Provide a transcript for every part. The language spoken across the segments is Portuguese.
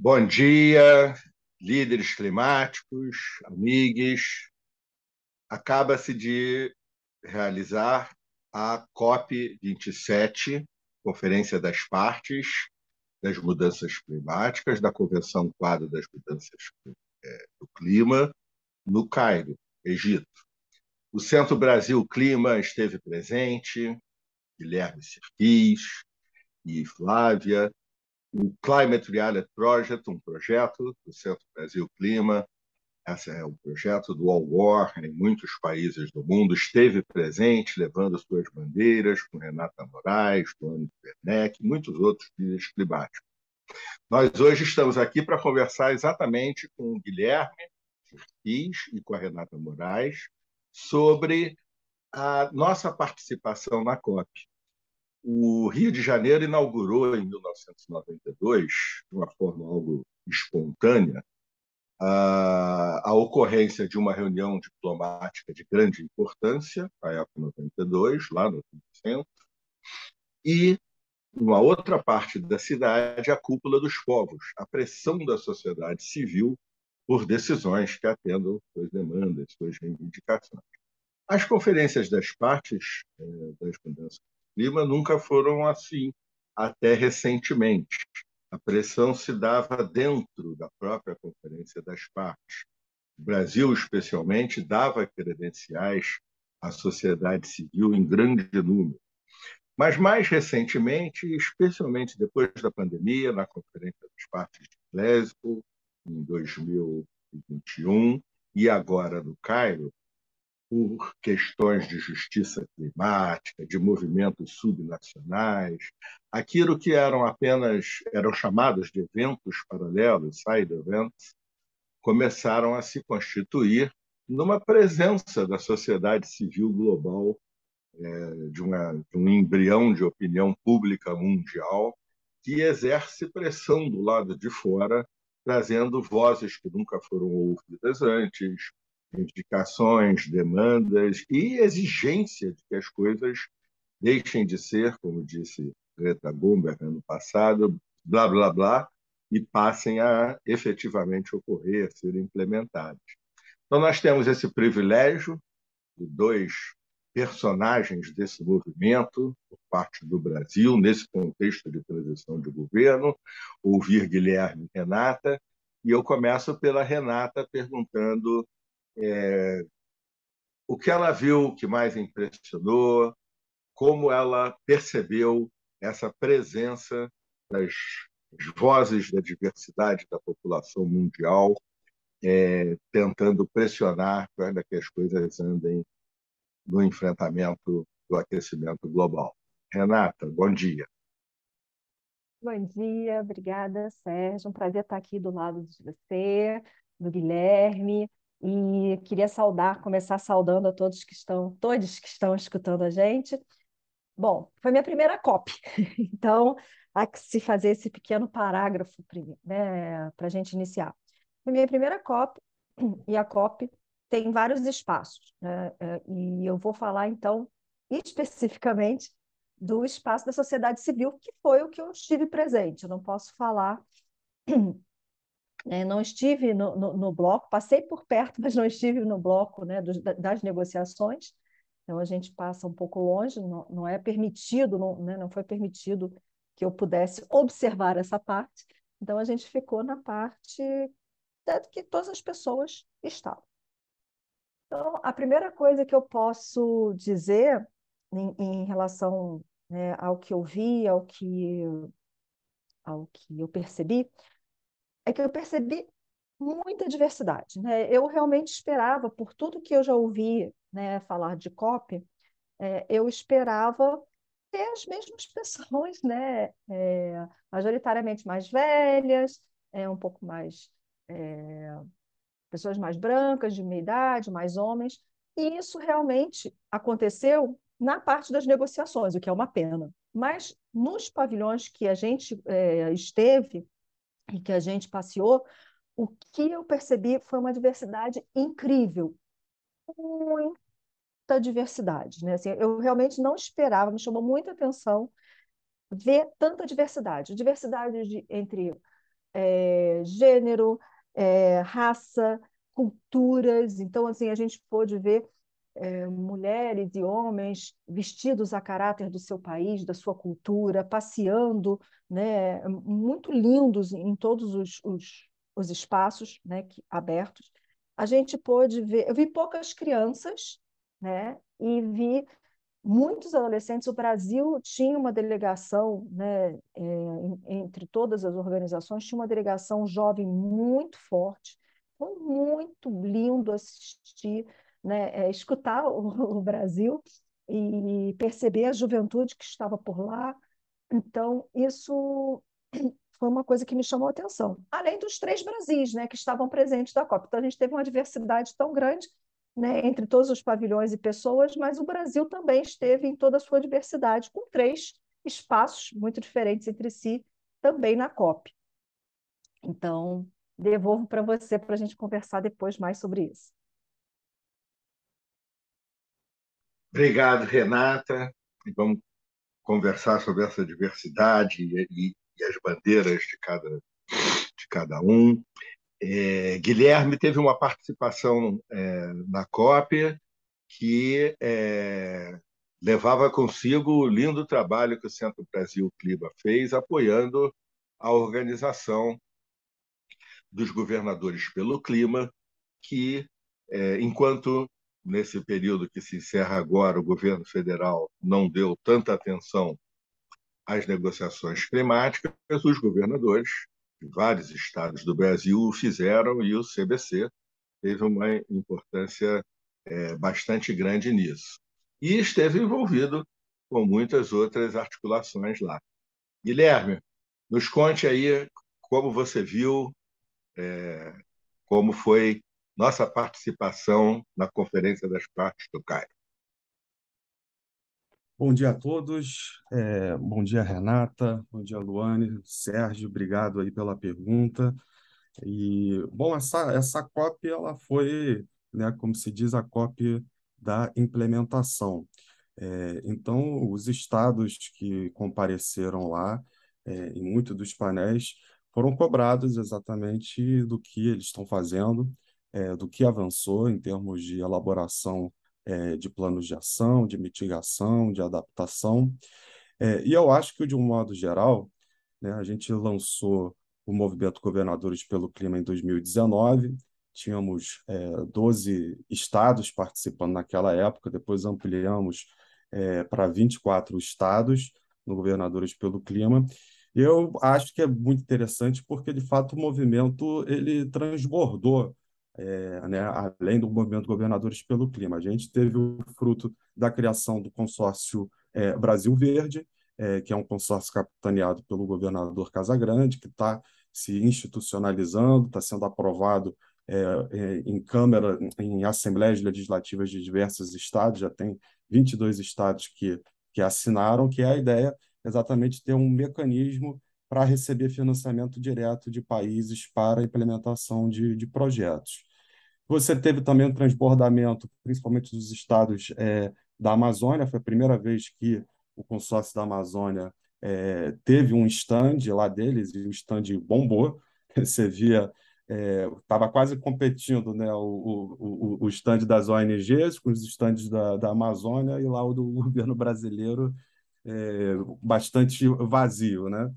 Bom dia, líderes climáticos, amigos. Acaba-se de realizar a COP27, Conferência das Partes das Mudanças Climáticas, da Convenção Quadro das Mudanças é, do Clima, no Cairo, Egito. O Centro Brasil Clima esteve presente, Guilherme Sirquis e Flávia, o Climate Reality Project, um projeto do Centro Brasil Clima, esse é um projeto do All War em muitos países do mundo, esteve presente, levando suas bandeiras, com Renata Moraes, Tony Werneck, muitos outros líderes climáticos. Nós hoje estamos aqui para conversar exatamente com o Guilherme Fis e com a Renata Moraes sobre a nossa participação na COP. O Rio de Janeiro inaugurou em 1992, de uma forma algo espontânea, a, a ocorrência de uma reunião diplomática de grande importância, a época 92, lá no centro, e uma outra parte da cidade, a cúpula dos povos, a pressão da sociedade civil por decisões que atendam suas demandas, suas reivindicações. As conferências das partes eh, das mudanças clima nunca foram assim, até recentemente. A pressão se dava dentro da própria Conferência das Partes. O Brasil, especialmente, dava credenciais à sociedade civil em grande número. Mas, mais recentemente, especialmente depois da pandemia, na Conferência das Partes de Glasgow, em 2021, e agora no Cairo, por questões de justiça climática, de movimentos subnacionais, aquilo que eram apenas eram chamados de eventos paralelos, side events, começaram a se constituir numa presença da sociedade civil global, é, de, uma, de um embrião de opinião pública mundial que exerce pressão do lado de fora, trazendo vozes que nunca foram ouvidas antes, indicações, demandas e exigência de que as coisas deixem de ser, como disse Greta Thunberg ano passado, blá blá blá, e passem a efetivamente ocorrer, serem implementadas. Então nós temos esse privilégio de dois personagens desse movimento por parte do Brasil nesse contexto de transição de governo, ouvir Guilherme e Renata, e eu começo pela Renata perguntando é, o que ela viu que mais impressionou, como ela percebeu essa presença das vozes da diversidade da população mundial é, tentando pressionar para que as coisas andem no enfrentamento do aquecimento global. Renata, bom dia. Bom dia, obrigada, Sérgio. Um prazer estar aqui do lado de você, do Guilherme, e queria saudar, começar saudando a todos que estão, todos que estão escutando a gente. Bom, foi minha primeira COP, então há que se fazer esse pequeno parágrafo né, para a gente iniciar. Foi minha primeira COP, e a COP tem vários espaços, né, é, e eu vou falar então especificamente do espaço da sociedade civil, que foi o que eu estive presente. Eu não posso falar é, não estive no, no, no, bloco, passei por perto, mas não estive no bloco né, dos, das negociações. Então a gente passa um pouco longe, não, não é permitido, não, né, não foi permitido que eu pudesse observar essa parte. Então a gente ficou na parte que todas as pessoas estavam. Então a primeira coisa que eu posso dizer em, em relação né, ao que eu vi, ao que ao que eu percebi, é que eu percebi muita diversidade. Né? Eu realmente esperava, por tudo que eu já ouvi né, falar de COP, é, eu esperava ter as mesmas pessoas, né? É, majoritariamente mais velhas, é, um pouco mais. É, pessoas mais brancas, de meia idade, mais homens. E isso realmente aconteceu na parte das negociações, o que é uma pena. Mas nos pavilhões que a gente é, esteve, e que a gente passeou, o que eu percebi foi uma diversidade incrível, muita diversidade, né? Assim, eu realmente não esperava, me chamou muita atenção ver tanta diversidade, diversidade de, entre é, gênero, é, raça, culturas. Então, assim, a gente pôde ver é, mulheres e homens vestidos a caráter do seu país, da sua cultura, passeando, né, muito lindos em todos os, os, os espaços né, que, abertos. A gente pôde ver, eu vi poucas crianças, né, e vi muitos adolescentes. O Brasil tinha uma delegação, né, é, entre todas as organizações, tinha uma delegação jovem muito forte. Foi muito lindo assistir né, é, escutar o, o Brasil e perceber a juventude que estava por lá. Então, isso foi uma coisa que me chamou a atenção. Além dos três Brasis, né, que estavam presentes da Copa. Então, a gente teve uma diversidade tão grande né, entre todos os pavilhões e pessoas, mas o Brasil também esteve em toda a sua diversidade, com três espaços muito diferentes entre si, também na COP. Então, devolvo para você para a gente conversar depois mais sobre isso. Obrigado, Renata. Vamos conversar sobre essa diversidade e, e, e as bandeiras de cada, de cada um. É, Guilherme teve uma participação é, na COP que é, levava consigo o lindo trabalho que o Centro Brasil Clima fez, apoiando a organização dos governadores pelo clima, que, é, enquanto nesse período que se encerra agora, o governo federal não deu tanta atenção às negociações climáticas, os governadores de vários estados do Brasil o fizeram e o CBC teve uma importância é, bastante grande nisso. E esteve envolvido com muitas outras articulações lá. Guilherme, nos conte aí como você viu, é, como foi nossa participação na Conferência das Partes do Cairo. Bom dia a todos. É, bom dia, Renata. Bom dia, Luane. Sérgio, obrigado aí pela pergunta. E, bom, essa, essa COP, ela foi, né, como se diz, a COP da implementação. É, então, os estados que compareceram lá, é, em muitos dos painéis, foram cobrados exatamente do que eles estão fazendo, é, do que avançou em termos de elaboração é, de planos de ação, de mitigação, de adaptação. É, e eu acho que, de um modo geral, né, a gente lançou o Movimento Governadores pelo Clima em 2019, tínhamos é, 12 estados participando naquela época, depois ampliamos é, para 24 estados no Governadores pelo Clima. Eu acho que é muito interessante porque, de fato, o movimento ele transbordou é, né, além do movimento Governadores pelo Clima. A gente teve o fruto da criação do consórcio é, Brasil Verde, é, que é um consórcio capitaneado pelo governador Casagrande, que está se institucionalizando, está sendo aprovado é, é, em Câmara, em assembleias legislativas de diversos estados, já tem 22 estados que, que assinaram, que é a ideia exatamente ter um mecanismo para receber financiamento direto de países para implementação de, de projetos. Você teve também um transbordamento, principalmente dos estados é, da Amazônia, foi a primeira vez que o consórcio da Amazônia é, teve um stand lá deles, e o stand bombou. Você via, estava é, quase competindo né, o, o, o stand das ONGs com os stands da, da Amazônia e lá o do governo brasileiro é, bastante vazio. Né?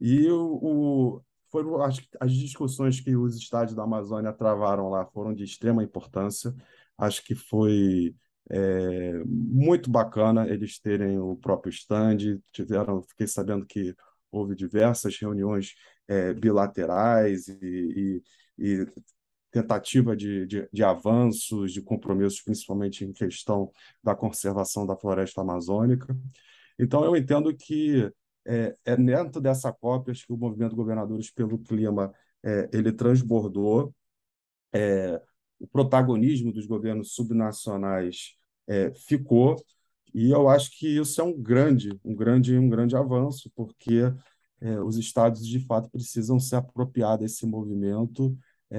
E o, foram as, as discussões que os estados da Amazônia travaram lá foram de extrema importância. Acho que foi é, muito bacana eles terem o próprio stand. Tiveram, fiquei sabendo que houve diversas reuniões é, bilaterais e, e, e tentativa de, de, de, avanços, de compromissos, principalmente em questão da conservação da floresta amazônica. Então, eu entendo que é, é dentro dessa cópia que o movimento Governadores pelo Clima é, ele transbordou é, o protagonismo dos governos subnacionais é, ficou e eu acho que isso é um grande um grande um grande avanço porque é, os estados de fato precisam se apropriar desse movimento é,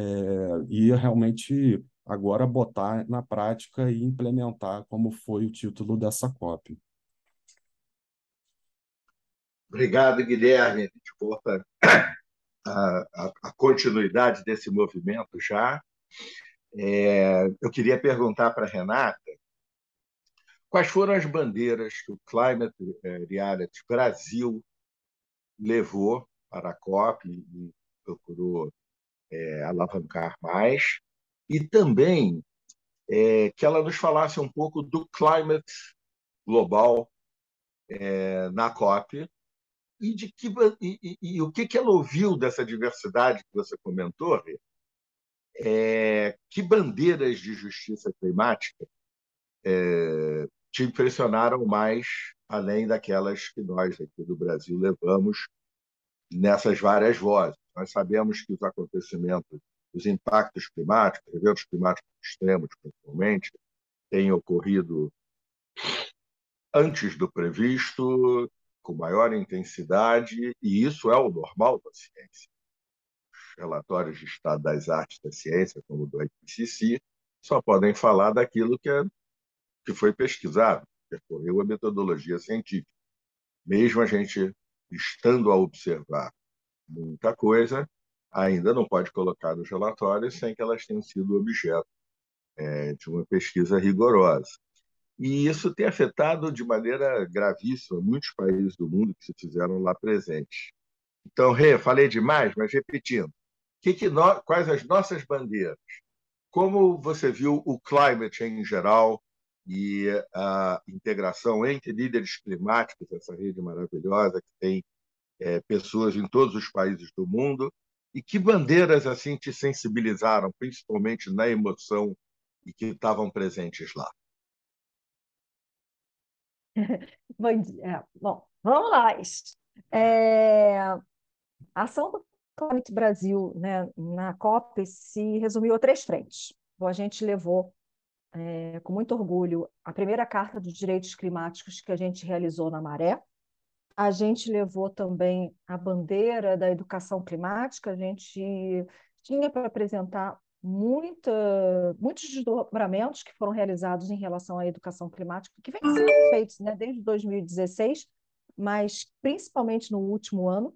e realmente agora botar na prática e implementar como foi o título dessa COP. Obrigado, Guilherme. Gente volta a, continuidade desse movimento já. É, eu queria perguntar para a Renata quais foram as bandeiras que o Climate Reality Brasil levou para a COP e procurou é, alavancar mais, e também é, que ela nos falasse um pouco do climate global é, na COP e de que e, e, e, o que, que ela ouviu dessa diversidade que você comentou, é, que bandeiras de justiça climática é, te impressionaram mais, além daquelas que nós aqui do Brasil levamos nessas várias vozes. Nós sabemos que os acontecimentos, os impactos climáticos, eventos climáticos extremos, principalmente, têm ocorrido antes do previsto, com maior intensidade, e isso é o normal da ciência. Os relatórios de estado das artes da ciência, como o do IPCC, só podem falar daquilo que, é, que foi pesquisado, percorreu a metodologia científica. Mesmo a gente estando a observar muita coisa, ainda não pode colocar nos relatórios sem que elas tenham sido objeto é, de uma pesquisa rigorosa. E isso tem afetado de maneira gravíssima muitos países do mundo que se fizeram lá presentes. Então, Rê, falei demais, mas repetindo. Que que nós, quais as nossas bandeiras? Como você viu o climate em geral e a integração entre líderes climáticos, essa rede maravilhosa que tem é, pessoas em todos os países do mundo, e que bandeiras assim te sensibilizaram, principalmente na emoção e que estavam presentes lá? Bom, dia. Bom, vamos lá. É, a ação do Climate Brasil né, na COP se resumiu a três frentes. Bom, a gente levou é, com muito orgulho a primeira Carta dos Direitos Climáticos que a gente realizou na Maré. A gente levou também a bandeira da educação climática, a gente tinha para apresentar muita, muitos desdobramentos que foram realizados em relação à educação climática, que vem sendo feitos né, desde 2016, mas principalmente no último ano.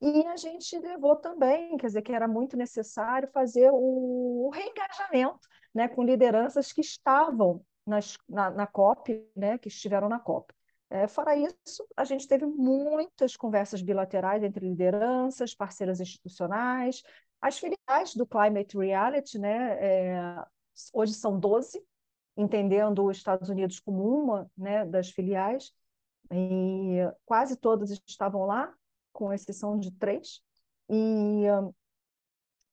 E a gente levou também, quer dizer, que era muito necessário fazer o, o reengajamento né, com lideranças que estavam nas, na, na COP, né, que estiveram na COP. É, fora isso, a gente teve muitas conversas bilaterais entre lideranças, parceiras institucionais, as filiais do Climate Reality, né, é, hoje são 12, entendendo os Estados Unidos como uma né, das filiais, e quase todas estavam lá, com exceção de três. E,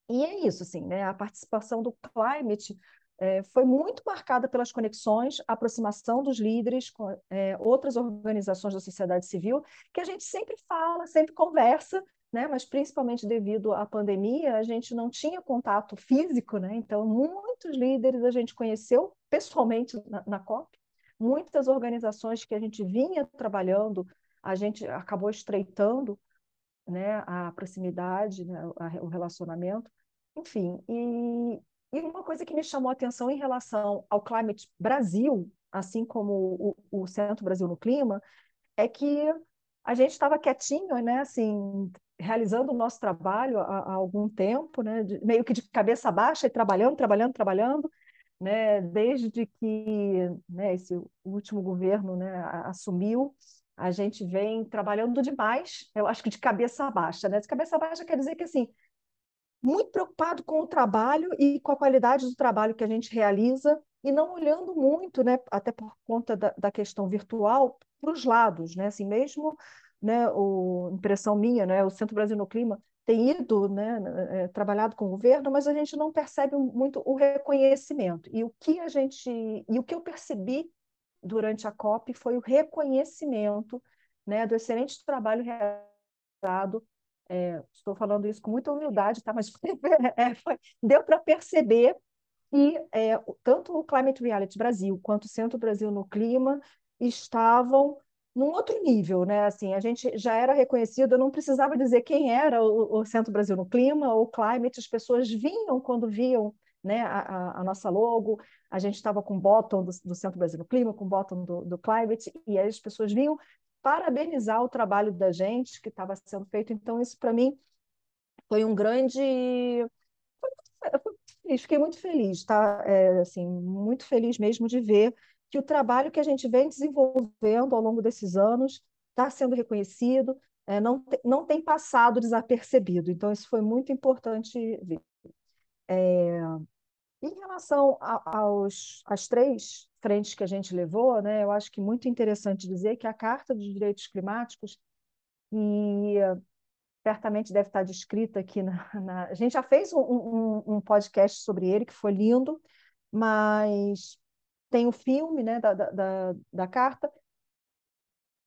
e é isso, assim, né? A participação do Climate é, foi muito marcada pelas conexões, aproximação dos líderes com é, outras organizações da sociedade civil, que a gente sempre fala, sempre conversa, né? mas principalmente devido à pandemia, a gente não tinha contato físico, né? então muitos líderes a gente conheceu pessoalmente na, na COP, muitas organizações que a gente vinha trabalhando, a gente acabou estreitando né, a proximidade, né, o relacionamento, enfim. E, e uma coisa que me chamou a atenção em relação ao Climate Brasil, assim como o, o Centro Brasil no Clima, é que a gente estava quietinho, né, assim, realizando o nosso trabalho há, há algum tempo, né, de, meio que de cabeça baixa e trabalhando, trabalhando, trabalhando, né, desde que né, esse último governo né, assumiu, a gente vem trabalhando demais, eu acho que de cabeça baixa, né? De cabeça baixa quer dizer que assim, muito preocupado com o trabalho e com a qualidade do trabalho que a gente realiza e não olhando muito, né, até por conta da, da questão virtual, para os lados, né, assim mesmo né, o, impressão minha, né, o Centro Brasil no Clima tem ido, né, é, trabalhado com o governo, mas a gente não percebe muito o reconhecimento. E o que a gente, e o que eu percebi durante a COP foi o reconhecimento, né, do excelente trabalho realizado. É, estou falando isso com muita humildade, tá? Mas é, foi, deu para perceber que é, tanto o Climate Reality Brasil quanto o Centro Brasil no Clima estavam num outro nível, né? Assim, a gente já era reconhecido, eu não precisava dizer quem era o, o Centro Brasil no Clima ou Climate, as pessoas vinham quando viam né, a, a, nossa logo, a gente estava com o bottom do, do, Centro Brasil no Clima, com o bottom do, do Climate, e as pessoas vinham parabenizar o trabalho da gente que estava sendo feito. Então, isso para mim foi um grande. Fiquei muito feliz, tá? É, assim, muito feliz mesmo de ver que o trabalho que a gente vem desenvolvendo ao longo desses anos está sendo reconhecido, é, não, não tem passado desapercebido. Então, isso foi muito importante ver. É, em relação a, aos, às três frentes que a gente levou, né, eu acho que muito interessante dizer que a Carta dos Direitos Climáticos, e certamente deve estar descrita aqui na, na... A gente já fez um, um, um, podcast sobre ele, que foi lindo, mas tem o filme né, da, da, da carta,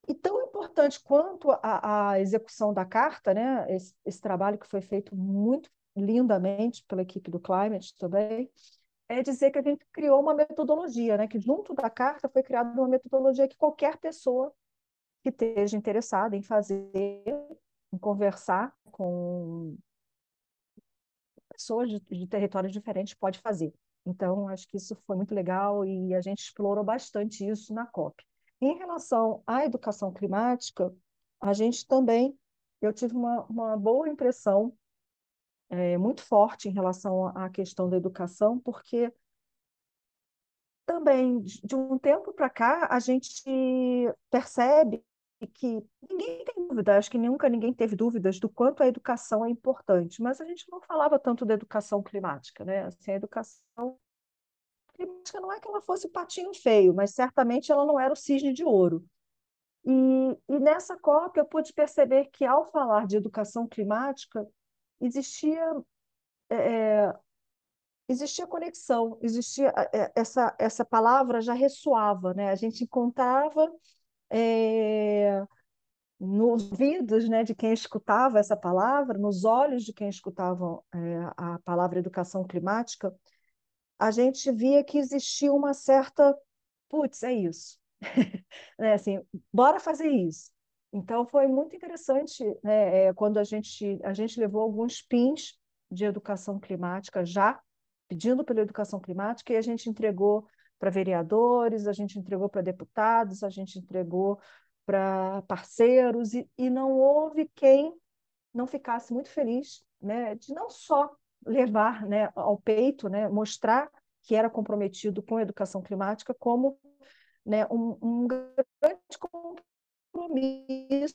e tão importante quanto a, a execução da carta, né, esse, esse, trabalho que foi feito muito lindamente pela equipe do Climate também, é dizer que a gente criou uma metodologia, né, que junto da carta foi criada uma metodologia que qualquer pessoa que esteja interessada em fazer, em conversar com pessoas de, de territórios diferentes pode fazer. Então, acho que isso foi muito legal e a gente explorou bastante isso na COP. Em relação à educação climática, a gente também, eu tive uma, uma boa impressão, é, muito forte em relação à questão da educação, porque também, de um tempo para cá, a gente percebe que ninguém tem dúvida, acho que nunca ninguém teve dúvidas do quanto a educação é importante, mas a gente não falava tanto da educação climática, né? Assim, a educação climática não é que ela fosse o patinho feio, mas certamente ela não era o cisne de ouro. E, e nessa COP eu pude perceber que, ao falar de educação climática, existia, é, existia conexão, existia é, essa, essa palavra já ressoava, né? A gente encontrava é, nos ouvidos né, de quem escutava essa palavra, nos olhos de quem escutava é, a palavra educação climática, a gente via que existia uma certa, putz, é isso, né, assim, bora fazer isso. Então foi muito interessante, né, é, quando a gente a gente levou alguns pins de educação climática já pedindo pela educação climática e a gente entregou para vereadores, a gente entregou para deputados, a gente entregou para parceiros, e, e não houve quem não ficasse muito feliz né, de não só levar né, ao peito, né, mostrar que era comprometido com a educação climática, como né, um, um grande compromisso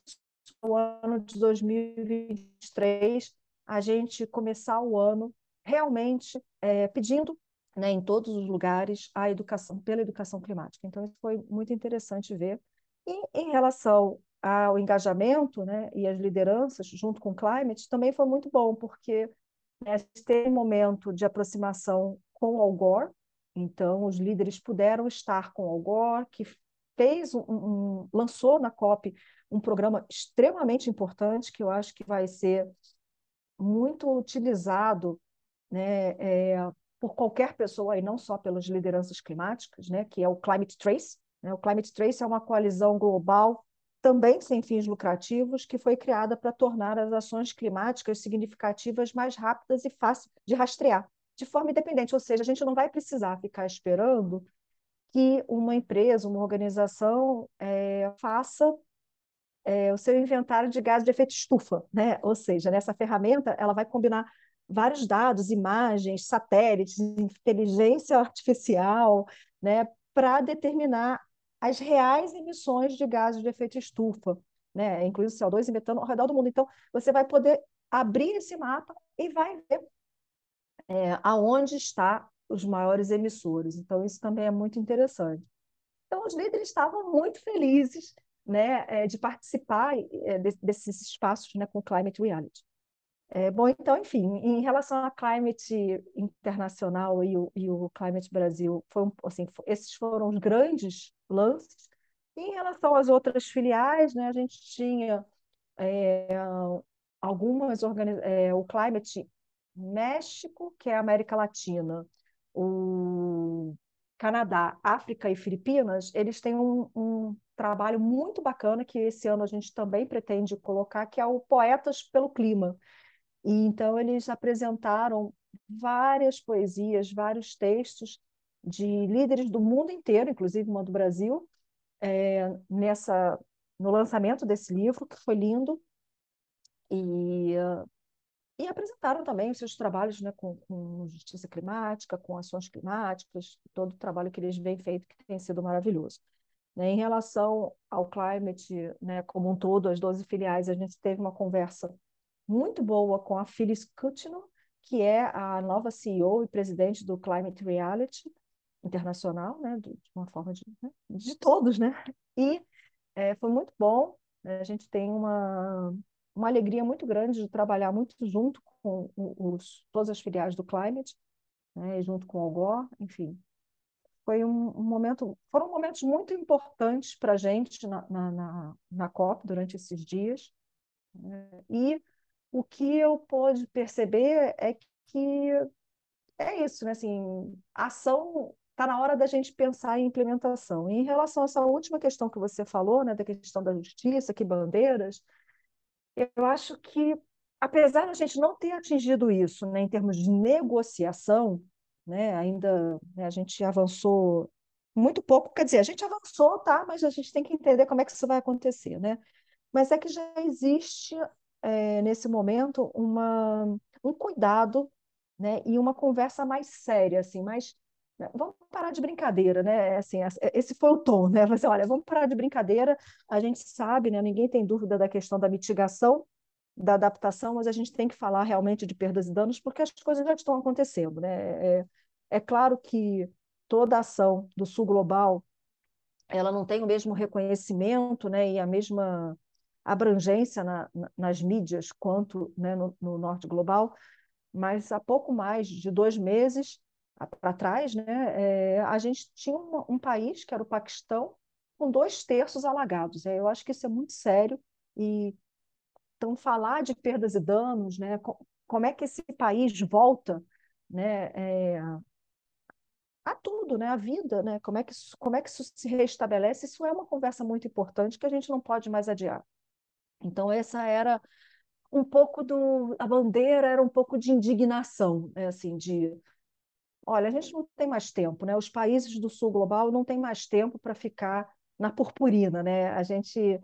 no ano de 2023, a gente começar o ano realmente é, pedindo né, em todos os lugares a educação pela educação climática. Então isso foi muito interessante ver. E em relação ao engajamento, né, e as lideranças junto com o Climate também foi muito bom porque né, teve um momento de aproximação com o Al Gore, então os líderes puderam estar com o Al Gore, que fez um, um, lançou na COP um programa extremamente importante que eu acho que vai ser muito utilizado né, é, por qualquer pessoa e não só pelas lideranças climáticas, né, que é o Climate Trace. Né? O Climate Trace é uma coalizão global também sem fins lucrativos que foi criada para tornar as ações climáticas significativas mais rápidas e fáceis de rastrear, de forma independente, ou seja, a gente não vai precisar ficar esperando que uma empresa, uma organização é, faça é, o seu inventário de gás de efeito estufa, né? Ou seja, nessa ferramenta ela vai combinar vários dados, imagens, satélites, inteligência artificial, né, para determinar as reais emissões de gases de efeito estufa, né, incluindo CO2 e metano ao redor do mundo. Então, você vai poder abrir esse mapa e vai ver é, aonde está os maiores emissores. Então, isso também é muito interessante. Então, os líderes estavam muito felizes né, é, de participar é, desses espaços né, com Climate Reality. É, bom, então, enfim, em relação à Climate Internacional e o, e o Climate Brasil, foi assim, esses foram os grandes lances. E em relação às outras filiais, né, a gente tinha é, algumas é, o Climate México, que é América Latina, o Canadá, África e Filipinas, eles têm um, um, trabalho muito bacana que esse ano a gente também pretende colocar, que é o Poetas pelo Clima, e então eles apresentaram várias poesias, vários textos de líderes do mundo inteiro, inclusive uma do Brasil, é, nessa no lançamento desse livro, que foi lindo. E e apresentaram também os seus trabalhos né, com, com, justiça climática, com ações climáticas, todo o trabalho que eles vêm feito, que tem sido maravilhoso. Né, em relação ao Climate né, como um todo, as 12 filiais, a gente teve uma conversa muito boa com a Phyllis Kutino, que é a nova CEO e presidente do Climate Reality Internacional, né, de uma forma de, né, de todos, né? E é, foi muito bom. Né, a gente tem uma, uma alegria muito grande de trabalhar muito junto com os, todas as filiais do Climate, né, junto com o Algor, enfim. Foi um, um, momento, foram momentos muito importantes para a gente na, na, na, na, COP durante esses dias. Né, e o que eu pude perceber é que é isso, né? Assim, a ação está na hora da gente pensar em implementação. E em relação a essa última questão que você falou, né, da questão da justiça, que bandeiras, eu acho que, apesar de a gente não ter atingido isso né, em termos de negociação, né, ainda né, a gente avançou muito pouco, quer dizer, a gente avançou, tá, mas a gente tem que entender como é que isso vai acontecer, né? Mas é que já existe, é, nesse momento, uma, um cuidado né, e uma conversa mais séria, assim, mais né, vamos parar de brincadeira, né? Assim, esse foi o tom, né? Mas, olha, vamos parar de brincadeira. A gente sabe, né? Ninguém tem dúvida da questão da mitigação, da adaptação, mas a gente tem que falar realmente de perdas e danos porque as coisas já estão acontecendo, né? É, é claro que toda ação do Sul Global ela não tem o mesmo reconhecimento, né? E a mesma abrangência na, nas mídias quanto né, no, no Norte Global, mas há pouco mais de dois meses para trás, né, é, a gente tinha um, um, país, que era o Paquistão, com dois terços alagados. É, eu acho que isso é muito sério. E, então, falar de perdas e danos, né, como é que esse país volta né, é, a tudo, né, a vida, né, como, é que isso, como é que isso se restabelece, isso é uma conversa muito importante que a gente não pode mais adiar. Então, essa era um pouco do. A bandeira era um pouco de indignação, né, assim, de olha, a gente não tem mais tempo, né? Os países do sul global não têm mais tempo para ficar na purpurina, né? A gente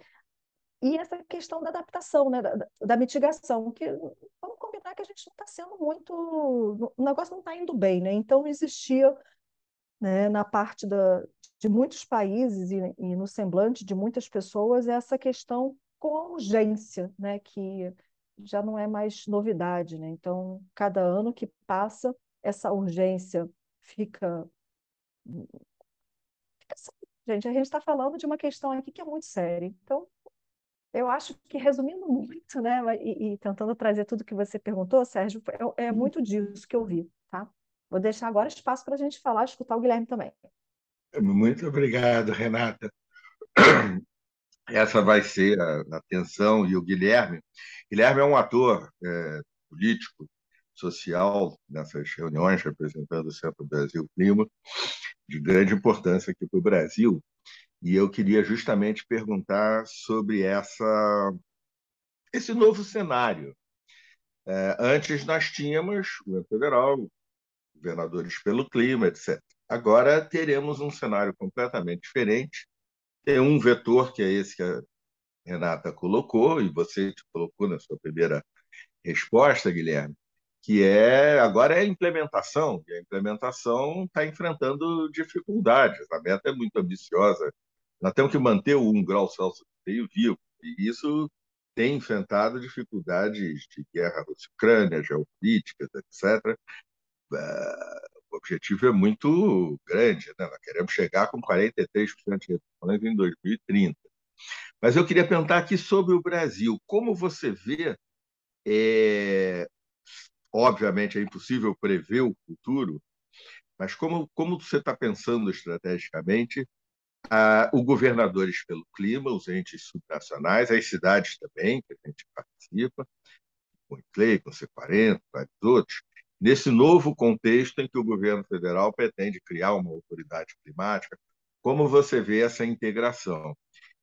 e essa questão da adaptação, né? Da, da mitigação, que vamos combinar que a gente não está sendo muito, o negócio não está indo bem, né? Então existia, né, na parte da, de muitos países e, e no semblante de muitas pessoas essa questão com a urgência, né? Que já não é mais novidade, né? Então cada ano que passa essa urgência fica. Gente, a gente está falando de uma questão aqui que é muito séria. Então, eu acho que, resumindo muito, né, e, e tentando trazer tudo que você perguntou, Sérgio, é, é muito disso que eu vi, tá? Vou deixar agora espaço para a gente falar, escutar o Guilherme também. Muito obrigado, Renata. Essa vai ser a atenção e o Guilherme. Guilherme é um ator é, político social nessas reuniões representando o Centro Brasil Clima, de grande importância aqui para o Brasil. E eu queria justamente perguntar sobre essa, esse novo cenário. É, antes nós tínhamos o governo federal, governadores pelo clima, etc. Agora teremos um cenário completamente diferente. Tem um vetor, que é esse que a Renata colocou, e você colocou na sua primeira resposta, Guilherme, que é agora é a implementação, e a implementação está enfrentando dificuldades. A meta é muito ambiciosa. Nós temos que manter o 1 grau Celsius meio vivo, e isso tem enfrentado dificuldades de guerra Rússia-Ucrânia, geopolíticas, etc. O objetivo é muito grande, né? nós queremos chegar com 43% de reduções em 2030. Mas eu queria perguntar aqui sobre o Brasil. Como você vê é, Obviamente é impossível prever o futuro, mas como, como você está pensando estrategicamente ah, o Governadores pelo Clima, os entes subnacionais, as cidades também, que a gente participa, com o ICLEI, com o C40, vários outros, nesse novo contexto em que o governo federal pretende criar uma autoridade climática, como você vê essa integração?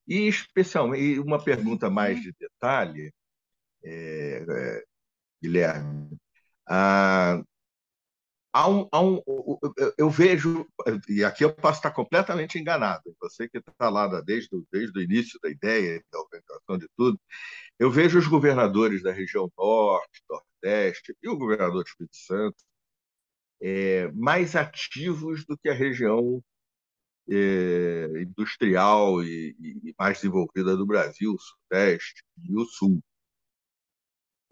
E, especialmente, uma pergunta mais de detalhe, é, é, Guilherme, ah, há um, há um, eu vejo, e aqui eu posso estar completamente enganado, você que está lá desde, o, desde o início da ideia, da organização de tudo, eu vejo os governadores da região norte, nordeste e o governador de Espírito Santo é, mais ativos do que a região é, industrial e, e, mais desenvolvida do Brasil, o Sudeste e o Sul.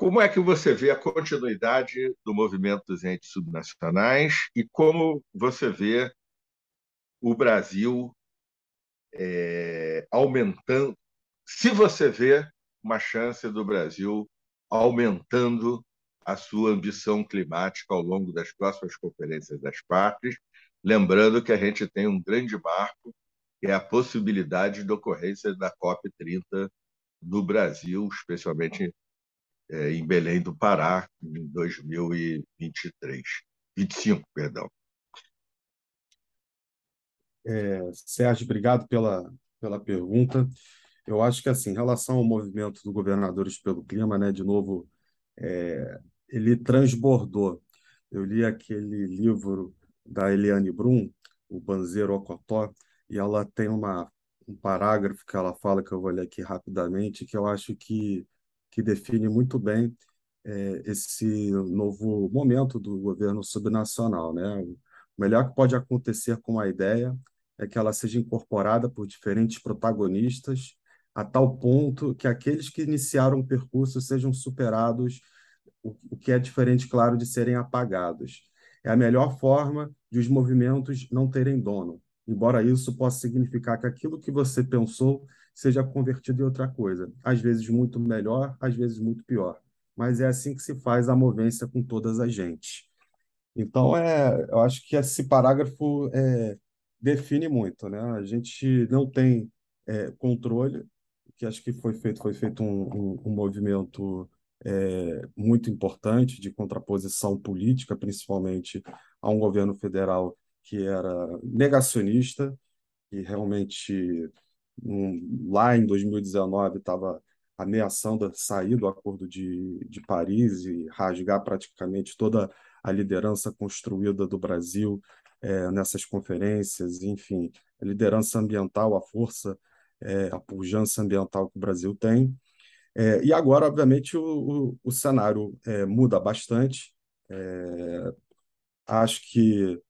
Como é que você vê a continuidade do movimento dos entes subnacionais e como você vê o Brasil é, aumentando? Se você vê uma chance do Brasil aumentando a sua ambição climática ao longo das próximas conferências das partes, lembrando que a gente tem um grande marco, que é a possibilidade de ocorrência da COP30 no Brasil, especialmente é, em Belém do Pará, em 2023. 25, perdão. É, Sérgio, obrigado pela, pela pergunta. Eu acho que, assim, em relação ao movimento do Governadores pelo Clima, né, de novo, é, ele transbordou. Eu li aquele livro da Eliane Brum, O Banzeiro Ocotó, e ela tem uma, um parágrafo que ela fala, que eu vou ler aqui rapidamente, que eu acho que que define muito bem é, esse novo momento do governo subnacional. Né? O melhor que pode acontecer com a ideia é que ela seja incorporada por diferentes protagonistas, a tal ponto que aqueles que iniciaram o percurso sejam superados, o, o que é diferente, claro, de serem apagados. É a melhor forma de os movimentos não terem dono, embora isso possa significar que aquilo que você pensou seja convertido em outra coisa. Às vezes muito melhor, às vezes muito pior. Mas é assim que se faz a movência com todas as gente. Então, é, eu acho que esse parágrafo é, define muito. Né? A gente não tem é, controle, que acho que foi feito, foi feito um, um, um movimento é, muito importante de contraposição política, principalmente a um governo federal que era negacionista e realmente lá em 2019 estava ameaçando sair do Acordo de, de Paris e rasgar praticamente toda a liderança construída do Brasil é, nessas conferências, enfim, a liderança ambiental, a força, é, a pujança ambiental que o Brasil tem. É, e agora, obviamente, o, o, o cenário é, muda bastante. É, acho que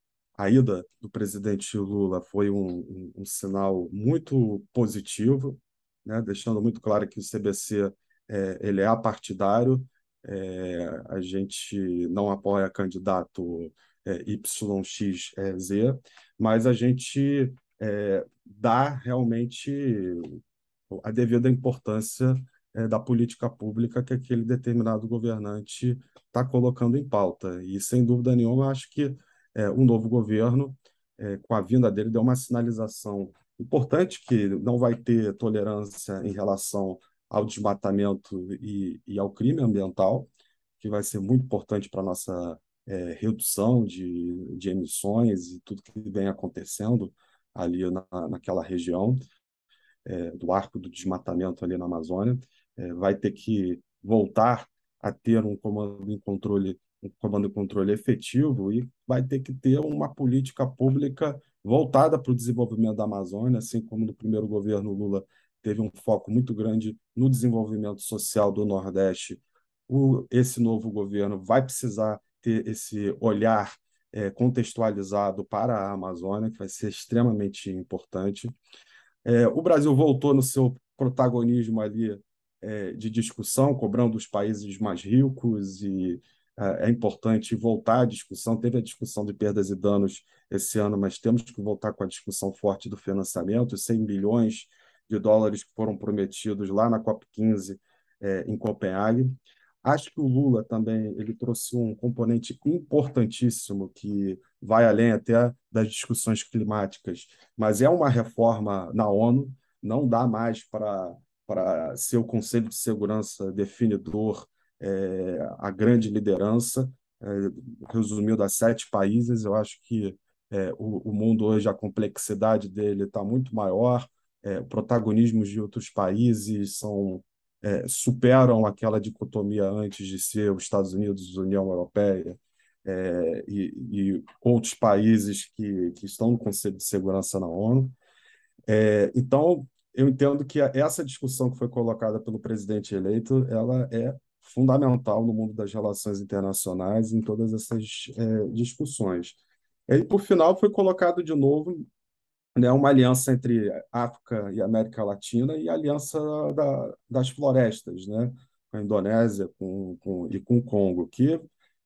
a ida do presidente Lula foi um, um, um sinal muito positivo, né? deixando muito claro que o CBC é, ele é apartidário, é, a gente não apoia candidato é, YXZ, mas a gente é, dá realmente a devida importância é, da política pública que aquele determinado governante está colocando em pauta. E, sem dúvida nenhuma, acho que é, um novo governo, é, com a vinda dele, deu uma sinalização importante que não vai ter tolerância em relação ao desmatamento e, e ao crime ambiental, que vai ser muito importante para a nossa é, redução de, de emissões e tudo que vem acontecendo ali na, naquela região é, do arco do desmatamento ali na Amazônia. É, vai ter que voltar a ter um comando em controle comando e controle efetivo e vai ter que ter uma política pública voltada para o desenvolvimento da Amazônia, assim como no primeiro governo Lula teve um foco muito grande no desenvolvimento social do Nordeste. O, esse novo governo vai precisar ter esse olhar é, contextualizado para a Amazônia, que vai ser extremamente importante. É, o Brasil voltou no seu protagonismo ali é, de discussão, cobrando os países mais ricos e é, é importante voltar à discussão. Teve a discussão de perdas e danos esse ano, mas temos que voltar com a discussão forte do financiamento, 100 bilhões de dólares que foram prometidos lá na COP15 é, em Copenhague. Acho que o Lula também ele trouxe um componente importantíssimo que vai além até das discussões climáticas, mas é uma reforma na ONU. Não dá mais para para ser o Conselho de Segurança definidor é, a grande liderança, é, resumido a sete países. Eu acho que é, o, o, mundo hoje, a complexidade dele está muito maior, é, protagonismos de outros países são é, superam aquela dicotomia antes de ser os Estados Unidos, União Europeia é, e, e, outros países que, que estão no Conselho de Segurança na ONU. É, então, eu entendo que essa discussão que foi colocada pelo presidente eleito, ela é fundamental no mundo das relações internacionais, em todas essas é, discussões. E, por final, foi colocado de novo né, uma aliança entre África e América Latina e a aliança da, das florestas, né, com a Indonésia com, com, e com o Congo, que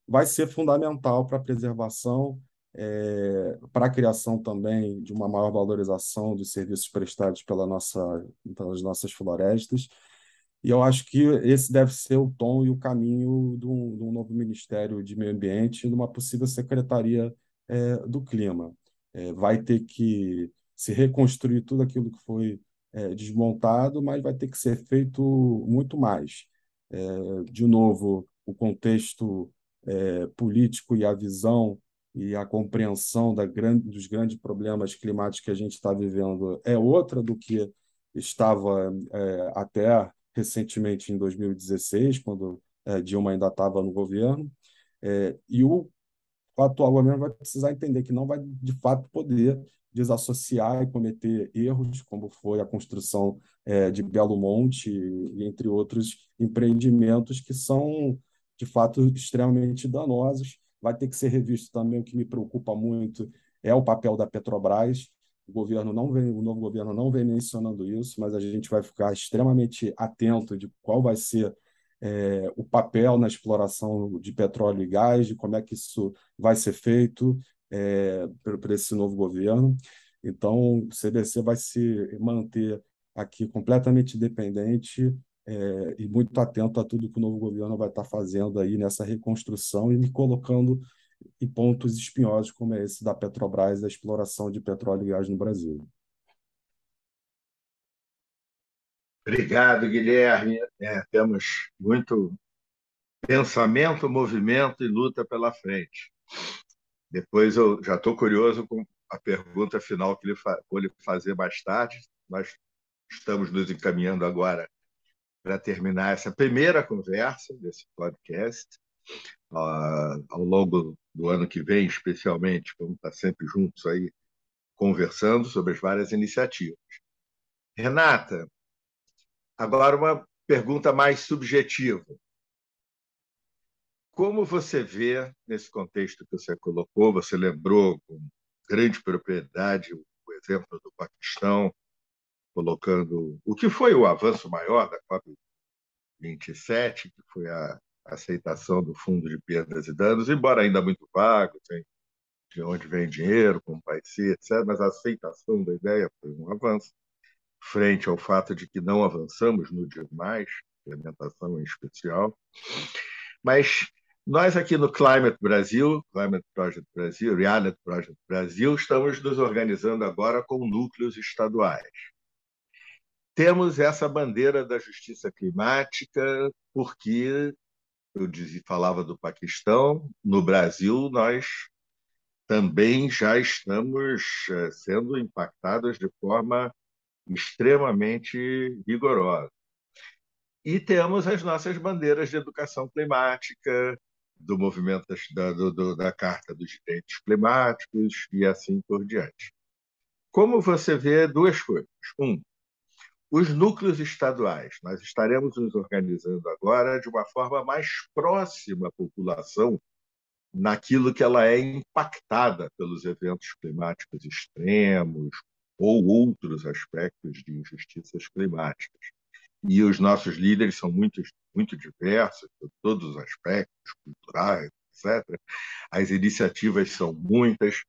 vai ser fundamental para a preservação, é, para a criação também de uma maior valorização dos serviços prestados pela nossa, pelas nossas florestas. E eu acho que esse deve ser o tom e o caminho de um, de um novo Ministério de Meio Ambiente e de uma possível Secretaria é, do Clima. É, vai ter que se reconstruir tudo aquilo que foi é, desmontado, mas vai ter que ser feito muito mais. É, de novo, o contexto é, político e a visão e a compreensão grande, dos grandes problemas climáticos que a gente está vivendo é outra do que estava até recentemente em 2016, quando é, Dilma ainda estava no governo. É, e o o atual governo vai precisar entender que não vai, de fato, poder desassociar e cometer erros, como foi a construção é, de Belo Monte, e, entre outros empreendimentos que são, de fato, extremamente danosos. Vai ter que ser revisto também, o que me preocupa muito é o papel da Petrobras. O governo não vem, o novo governo não vem mencionando isso, mas a gente vai ficar extremamente atento de qual vai ser é, o papel na exploração de petróleo e gás, de como é que isso vai ser feito é, por esse novo governo. Então, o CDC vai se manter aqui completamente independente é, e muito atento a tudo que o novo governo vai estar fazendo aí nessa reconstrução e me colocando em pontos espinhosos como esse da Petrobras, da exploração de petróleo e gás no Brasil. Obrigado, Guilherme. É, temos muito pensamento, movimento e luta pela frente. Depois eu já estou curioso com a pergunta final que vou lhe fazer mais tarde. Nós estamos nos encaminhando agora para terminar essa primeira conversa desse podcast. Ao longo do ano que vem, especialmente, vamos estar sempre juntos aí conversando sobre as várias iniciativas. Renata, Agora, uma pergunta mais subjetiva. Como você vê, nesse contexto que você colocou, você lembrou com grande propriedade o exemplo do Paquistão, colocando o que foi o avanço maior da COP27, que foi a aceitação do Fundo de Perdas e Danos, embora ainda muito vago, de onde vem dinheiro, como vai ser, etc., mas a aceitação da ideia foi um avanço frente ao fato de que não avançamos no demais, alimentação em especial. Mas nós aqui no Climate Brasil, Climate Project Brasil, Reality Project Brasil, estamos nos organizando agora com núcleos estaduais. Temos essa bandeira da justiça climática porque eu dizia, falava do Paquistão, no Brasil nós também já estamos eh, sendo impactados de forma extremamente rigorosa. E temos as nossas bandeiras de educação climática, do movimento da, do, da Carta dos Direitos Climáticos e assim por diante. Como você vê duas coisas. Um, os núcleos estaduais. Nós estaremos nos organizando agora de uma forma mais próxima à população naquilo que ela é impactada pelos eventos climáticos extremos, ou outros aspectos de injustiças climáticas. E os nossos líderes são muito, muito diversos, todos os aspectos, culturais, etc. As iniciativas são muitas.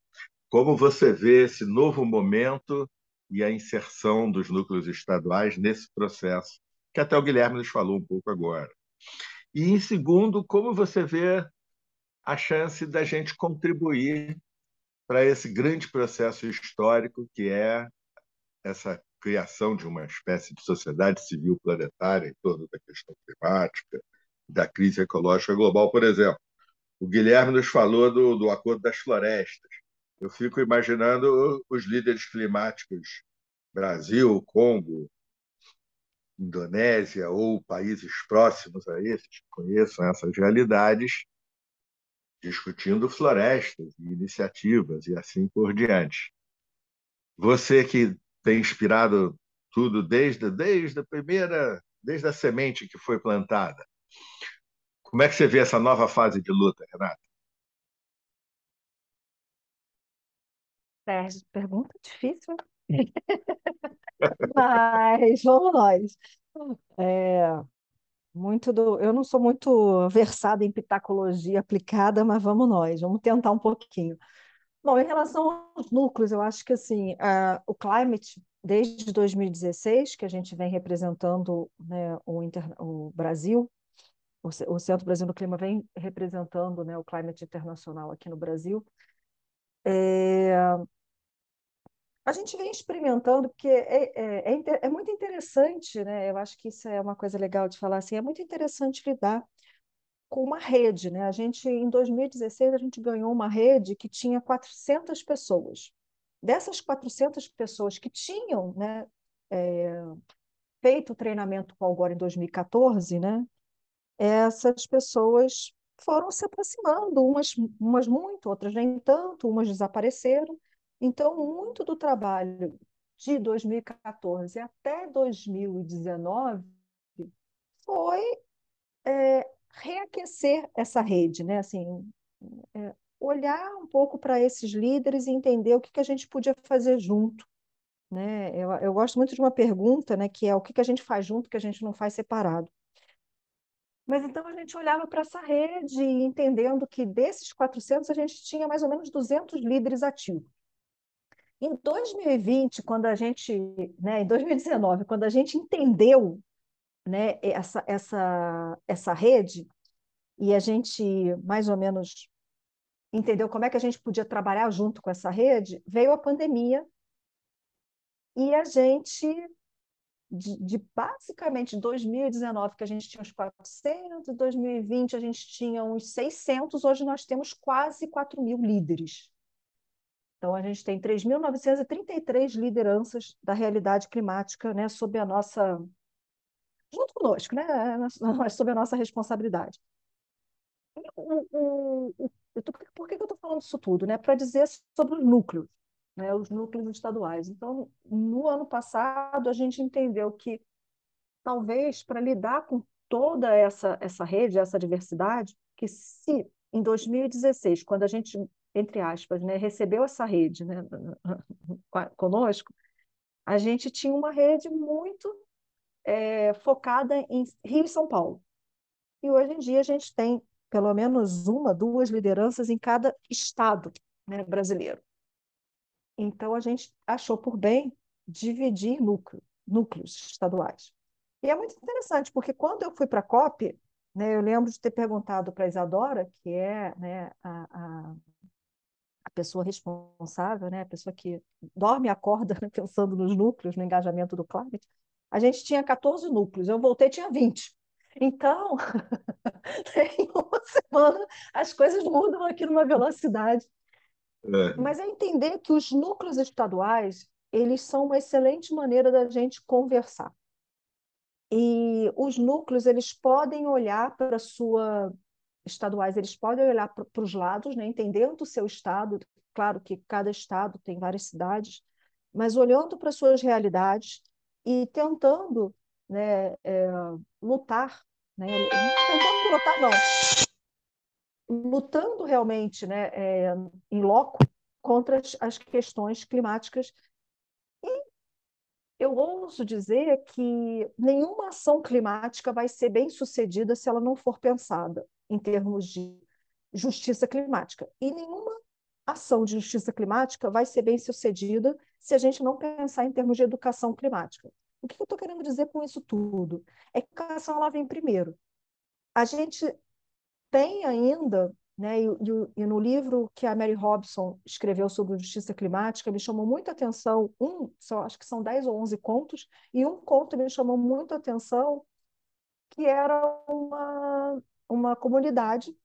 Como você vê esse novo momento e a inserção dos núcleos estaduais nesse processo, que até o Guilherme nos falou um pouco agora. E, em segundo, como você vê a chance da gente contribuir para esse grande processo histórico que é essa criação de uma espécie de sociedade civil planetária em torno da questão climática, da crise ecológica global, por exemplo. O Guilherme nos falou do, do Acordo das Florestas. Eu fico imaginando os líderes climáticos Brasil, Congo, Indonésia ou países próximos a esses que conheçam essas realidades discutindo florestas e iniciativas e assim por diante. Você que tem inspirado tudo desde, desde a primeira, desde a semente que foi plantada. Como é que você vê essa nova fase de luta, Renata? Sérgio, pergunta difícil. Mas vamos nós. É, muito do, eu não sou muito versada em pitacologia aplicada, mas vamos nós, vamos tentar um pouquinho. Bom, em relação aos núcleos, eu acho que assim, uh, o Climate, desde 2016, que a gente vem representando né, o, inter, o Brasil, o, o Centro Brasil do Clima vem representando né, o Climate Internacional aqui no Brasil, é, a gente vem experimentando, porque é, é, é, é, muito interessante, né? Eu acho que isso é uma coisa legal de falar assim, é muito interessante lidar com uma rede, né? A gente, em 2016, a gente ganhou uma rede que tinha 400 pessoas. Dessas 400 pessoas que tinham, né, é, feito o treinamento com o Algor em 2014, né, essas pessoas foram se aproximando, umas, umas muito, outras nem tanto, umas desapareceram, então, muito do trabalho de 2014 até 2019 foi é, reaquecer essa rede, né? Assim, é, olhar um pouco para esses líderes e entender o que, que a gente podia fazer junto. Né? Eu, eu gosto muito de uma pergunta, né, que é o que, que a gente faz junto que a gente não faz separado. Mas então a gente olhava para essa rede, entendendo que desses 400 a gente tinha mais ou menos 200 líderes ativos. Em 2020, quando a gente, né, em 2019, quando a gente entendeu, né, essa, essa, essa rede e a gente mais ou menos entendeu como é que a gente podia trabalhar junto com essa rede, veio a pandemia e a gente de, de, basicamente 2019, que a gente tinha uns 400, 2020 a gente tinha uns 600, hoje nós temos quase 4 mil líderes. Então, a gente tem 3.933 lideranças da realidade climática né, sob a nossa. junto conosco, né, sob a nossa responsabilidade. O, o, o, por que eu estou falando isso tudo? Né? Para dizer sobre os núcleos, né, os núcleos estaduais. Então, no ano passado, a gente entendeu que talvez para lidar com toda essa, essa rede, essa diversidade, que se em 2016, quando a gente entre aspas, né, recebeu essa rede né, conosco, a gente tinha uma rede muito é, focada em Rio e São Paulo. E hoje em dia a gente tem pelo menos uma, duas lideranças em cada estado né, brasileiro. Então a gente achou por bem dividir núcleo, núcleos estaduais. E é muito interessante, porque quando eu fui para a COP, né, eu lembro de ter perguntado para a Isadora, que é né, a, a pessoa responsável, né, a pessoa que dorme e acorda pensando nos núcleos, no engajamento do climate, a gente tinha 14 núcleos, eu voltei tinha 20. Então, em uma semana as coisas mudam aqui numa velocidade. É. Mas é entender que os núcleos estaduais, eles são uma excelente maneira da gente conversar. E os núcleos, eles podem olhar para a sua estaduais eles podem olhar para os lados, né, entendendo o seu estado, claro que cada estado tem várias cidades, mas olhando para suas realidades e tentando né, é, lutar, né, tentando lutar não, lutando realmente né, é, em loco contra as, as questões climáticas eu ouso dizer que nenhuma ação climática vai ser bem sucedida se ela não for pensada em termos de justiça climática. E nenhuma ação de justiça climática vai ser bem sucedida se a gente não pensar em termos de educação climática. O que eu estou querendo dizer com isso tudo? É que a educação ela vem primeiro. A gente tem ainda, né, e, e, e, no livro que a Mary Robson escreveu sobre justiça climática, me chamou muita atenção, um, só, acho que são 10 ou 11 contos, e um conto me chamou muito atenção, que era uma, uma comunidade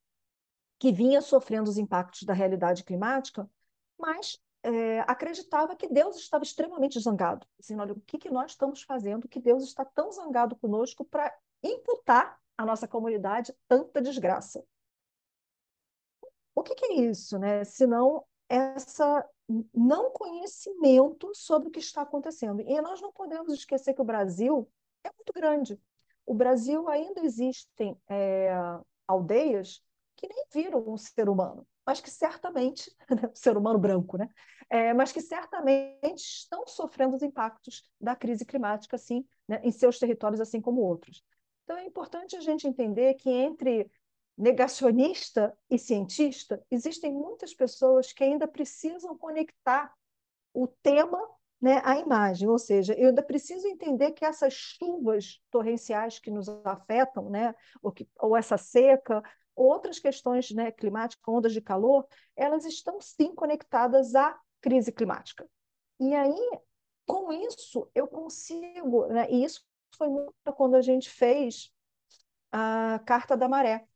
que vinha sofrendo os impactos da realidade climática, mas é, acreditava que Deus estava extremamente zangado. Assim, olha, o que, que nós estamos fazendo que Deus está tão zangado conosco para imputar à nossa comunidade tanta desgraça? O que, que é isso, né? Senão essa não conhecimento sobre o que está acontecendo. E nós não podemos esquecer que o Brasil é muito grande. O Brasil ainda existem é, aldeias que nem viram um ser humano, mas que certamente, né, ser humano branco, né? É, mas que certamente estão sofrendo os impactos da crise climática, assim, né, em seus territórios, assim como outros. Então é importante a gente entender que entre negacionista e cientista, existem muitas pessoas que ainda precisam conectar o tema né, à imagem, ou seja, eu ainda preciso entender que essas chuvas torrenciais que nos afetam, né, ou, que, ou essa seca, outras questões né, climáticas, ondas de calor, elas estão sim conectadas à crise climática. E aí, com isso, eu consigo, né, e isso foi muito quando a gente fez a Carta da Maré,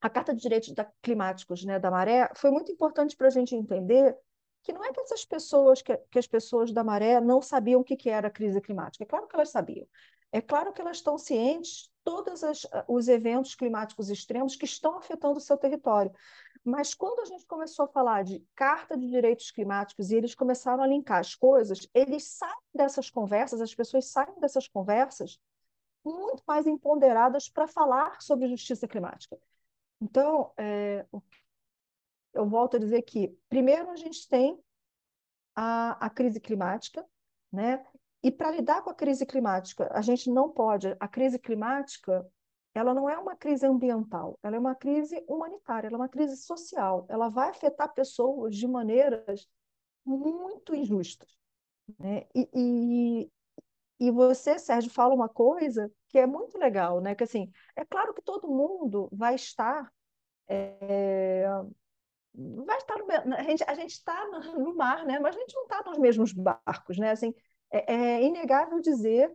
a Carta de Direitos Climáticos né, da Maré foi muito importante para a gente entender que não é que essas pessoas, que, que, as pessoas da Maré não sabiam o que, que era a crise climática. É claro que elas sabiam. É claro que elas estão cientes todos os eventos climáticos extremos que estão afetando o seu território. Mas quando a gente começou a falar de Carta de Direitos Climáticos e eles começaram a linkar as coisas, eles saem dessas conversas, as pessoas saem dessas conversas muito mais empoderadas para falar sobre justiça climática. Então, é, eu volto a dizer que, primeiro, a gente tem a, a crise climática, né? E para lidar com a crise climática, a gente não pode. A crise climática, ela não é uma crise ambiental, ela é uma crise humanitária, ela é uma crise social. Ela vai afetar pessoas de maneiras muito injustas. Né? E, e, e você, Sérgio, fala uma coisa que é muito legal, né? Que assim, é claro que todo mundo vai estar é, vai estar no, a gente a gente está no, mar, né? Mas a gente não está nos mesmos barcos, né? Assim, é, é, inegável dizer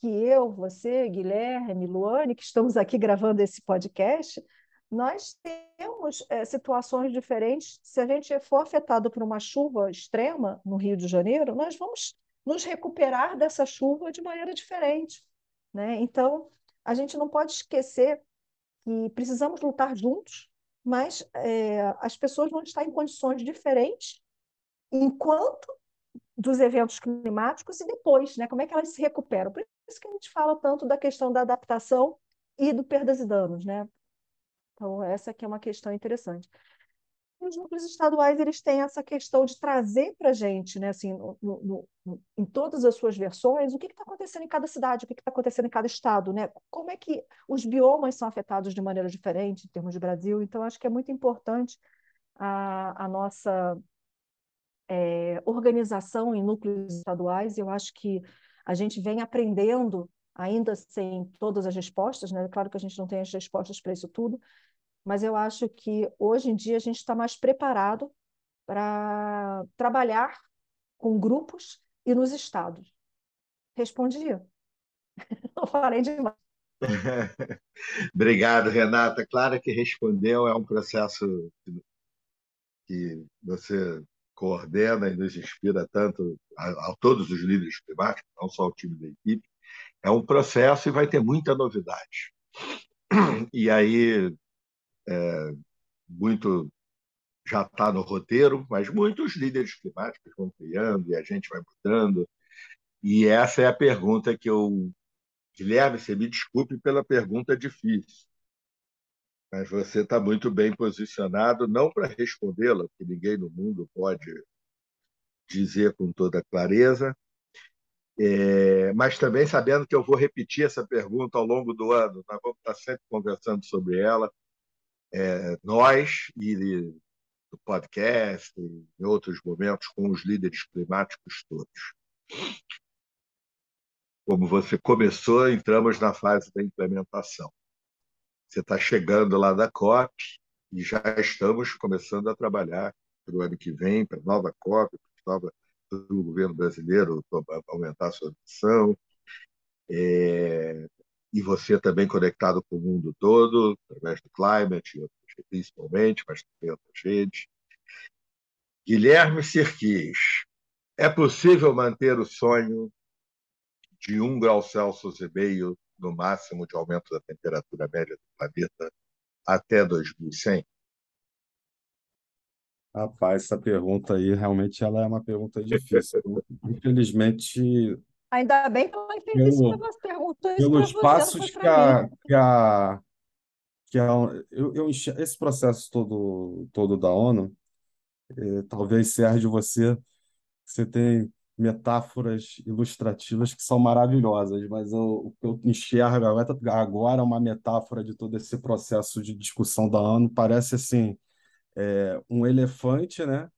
que eu, você, Guilherme, Luane, que estamos aqui gravando esse podcast, nós temos é, situações diferentes. Se a gente for afetado por uma chuva extrema no Rio de Janeiro, nós vamos nos recuperar dessa chuva de maneira diferente. Né? Então, a gente não pode esquecer que precisamos lutar juntos, mas é, as pessoas vão estar em condições diferentes enquanto dos eventos climáticos e depois, né? Como é que elas se recuperam? Por isso que a gente fala tanto da questão da adaptação e do perdas e danos, né? Então, essa aqui é uma questão interessante os núcleos estaduais eles têm essa questão de trazer para a gente, né, assim, no, no, no, em todas as suas versões, o que está acontecendo em cada cidade, o que está acontecendo em cada estado, né? Como é que os biomas são afetados de maneira diferente em termos de Brasil? Então, acho que é muito importante a, a nossa é, organização em núcleos estaduais. Eu acho que a gente vem aprendendo ainda sem todas as respostas, né? Claro que a gente não tem as respostas para isso tudo, mas eu acho que hoje em dia a gente está mais preparado para trabalhar com grupos e nos estados. Respondi. Não falei demais. Obrigado, Renata. Claro que respondeu, é um processo que você coordena e nos inspira tanto a, a, todos os líderes climáticos, não só o time da equipe. É um processo e vai ter muita novidade. E aí é, muito já está no roteiro, mas muitos líderes climáticos vão criando e a gente vai mudando. E essa é a pergunta que eu. Guilherme, você me desculpe pela pergunta difícil, mas você está muito bem posicionado, não para respondê-la, porque ninguém no mundo pode dizer com toda clareza, é, mas também sabendo que eu vou repetir essa pergunta ao longo do ano, nós vamos estar sempre conversando sobre ela é, nós e do podcast, em outros momentos, com os líderes climáticos todos. Como você começou, entramos na fase da implementação. Você está chegando lá da COP e já estamos começando a trabalhar para o ano que vem, para a nova COP, para o governo brasileiro aumentar a sua missão. É, e você também conectado com o mundo todo, através do Climate, principalmente, mas também outras redes. Guilherme Sirquis, é possível manter o sonho de um grau Celsius e meio no máximo de aumento da temperatura média do planeta até 2100? Rapaz, essa pergunta aí realmente ela é uma pergunta difícil. Infelizmente, Ainda bem que ela fez isso pelo, para você, perguntou isso para pelos você, não foi passos que a, que a, que a eu, eu esse processo todo todo da ONU, eh, talvez Sérgio você você tem metáforas ilustrativas que são maravilhosas, mas eu- o que eu enxergo agora é uma metáfora de todo esse processo de discussão da ONU parece assim é, um elefante, né?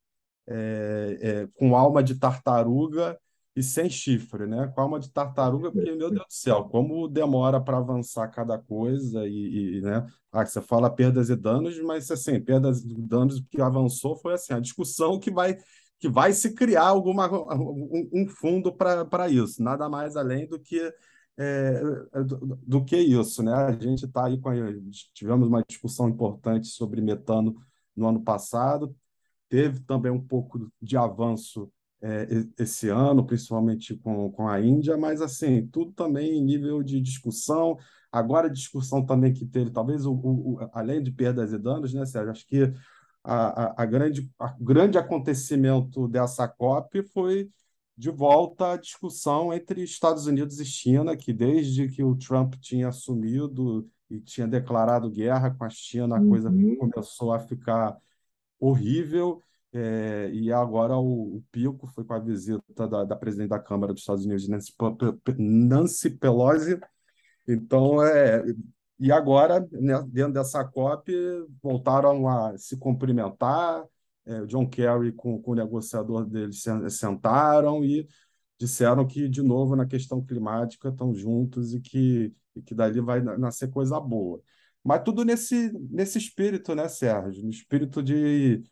é, é, com alma de tartaruga e sem chifre, né? Com alma de tartaruga, porque, meu Deus do céu, como demora para avançar cada coisa e, e, né? Ah, você fala perdas e danos, mas assim, perdas e danos que avançou foi assim, a discussão que vai que vai se criar alguma um, um fundo para isso, nada mais além do que é, do, do que isso, né? A gente está aí com a, tivemos uma discussão importante sobre metano no ano passado, teve também um pouco de avanço é, esse ano, principalmente com, com a Índia, mas assim, tudo também em nível de discussão. Agora, a discussão também que teve, talvez, o, o, além de perdas e danos, né, Sérgio? Acho que a, a, a grande, a grande acontecimento dessa COP foi de volta à discussão entre Estados Unidos e China, que desde que o Trump tinha assumido e tinha declarado guerra com a China, a coisa Uhum. começou a ficar horrível. É, e agora o, o, pico foi com a visita da, da, presidente da Câmara dos Estados Unidos, Nancy, Nancy Pelosi. Então, é, e agora, né, dentro dessa COP, voltaram a se cumprimentar. É, John Kerry com, com o negociador deles sentaram e disseram que, de novo, na questão climática, estão juntos e que, e que dali vai nascer coisa boa. Mas tudo nesse, nesse espírito, né, Sérgio? No espírito de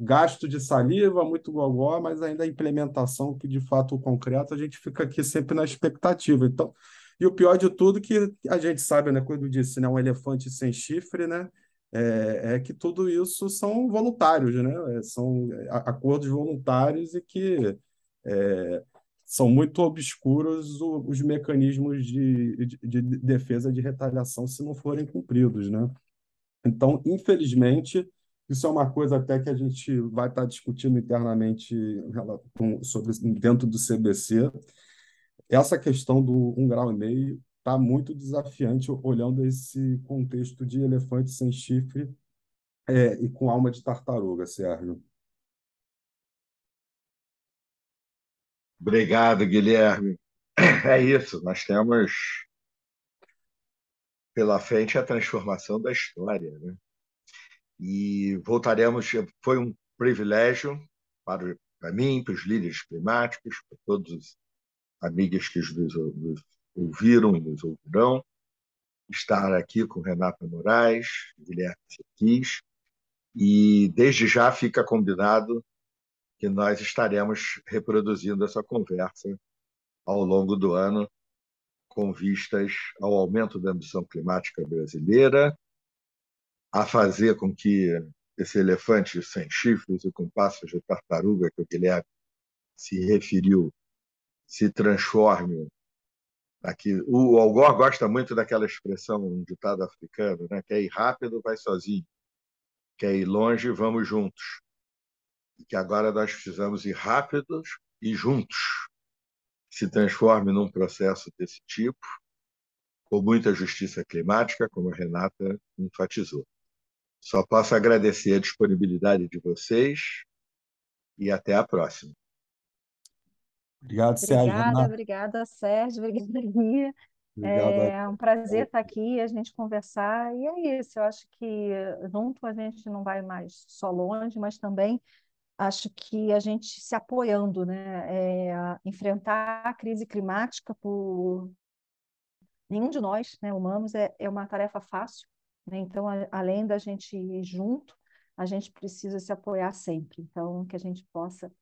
gasto de saliva, muito gogó, mas ainda a implementação, que de fato o concreto, a gente fica aqui sempre na expectativa. Então, e o pior de tudo que a gente sabe, né, quando disse, né, um elefante sem chifre, né, é, é que tudo isso são voluntários, né, é, são acordos voluntários e que é, são muito obscuros os mecanismos de, de, de defesa de retaliação se não forem cumpridos, né? Então, infelizmente, isso é uma coisa até que a gente vai estar discutindo internamente dentro do CBC. Essa questão do um grau e meio está muito desafiante olhando esse contexto de elefante sem chifre é, e com alma de tartaruga, Sérgio. Obrigado, Guilherme. É isso, nós temos pela frente a transformação da história. Né? E voltaremos. Foi um privilégio para, para mim, para os líderes climáticos, para todos os amigos que nos, ouviram e nos ouvirão, estar aqui com Renata Moraes, Guilherme Sequis, e desde já fica combinado que nós estaremos reproduzindo essa conversa ao longo do ano, com vistas ao aumento da ambição climática brasileira, a fazer com que esse elefante sem chifres e com passos de tartaruga que o Guilherme se referiu se transforme aqui. O Algor gosta muito daquela expressão, um ditado africano, né? quer ir rápido, vai sozinho. Quer ir longe, vamos juntos. E que agora nós precisamos ir rápidos e juntos. Se transforme num processo desse tipo, com muita justiça climática, como a Renata enfatizou. Só posso agradecer a disponibilidade de vocês e até a próxima. Obrigado, Sérgio. Obrigada, obrigada, Sérgio. Obrigada, Guia. É um prazer estar aqui, a gente conversar. E é isso, eu acho que junto a gente não vai mais só longe, mas também acho que a gente se apoiando, né? É, enfrentar a crise climática por nenhum de nós, né, humanos, é, é uma tarefa fácil. Né? Então, a, além da gente ir junto, a gente precisa se apoiar sempre. Então, que a gente possa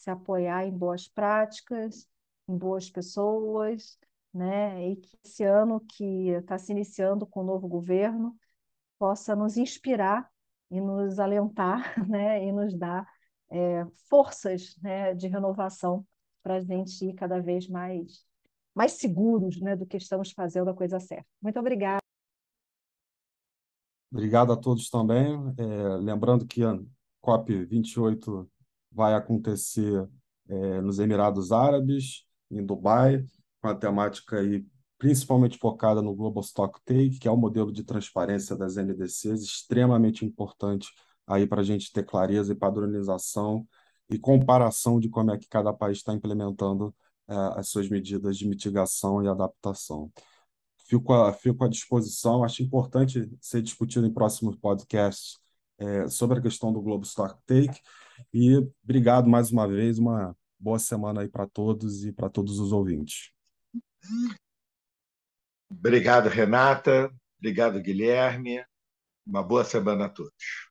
se apoiar em boas práticas, em boas pessoas, né? E que esse ano que está se iniciando com o novo governo possa nos inspirar e nos alentar, né? E nos dar é, forças, né? De renovação para a gente ir cada vez mais mais seguros, né? Do que estamos fazendo a coisa certa. Muito obrigada. Obrigado a todos também. É, lembrando que COP28 vai acontecer é, nos Emirados Árabes, em Dubai, com a temática aí principalmente focada no Global Stock Take, que é o modelo de transparência das NDCs, extremamente importante aí para a gente ter clareza e padronização e comparação de como é que cada país está implementando é, as suas medidas de mitigação e adaptação. Fico, a, fico à disposição, acho importante ser discutido em próximos podcasts é, sobre a questão do Globo Stock Take. E obrigado mais uma vez, uma boa semana aí para todos e para todos os ouvintes. Obrigado, Renata. Obrigado, Guilherme. Uma boa semana a todos.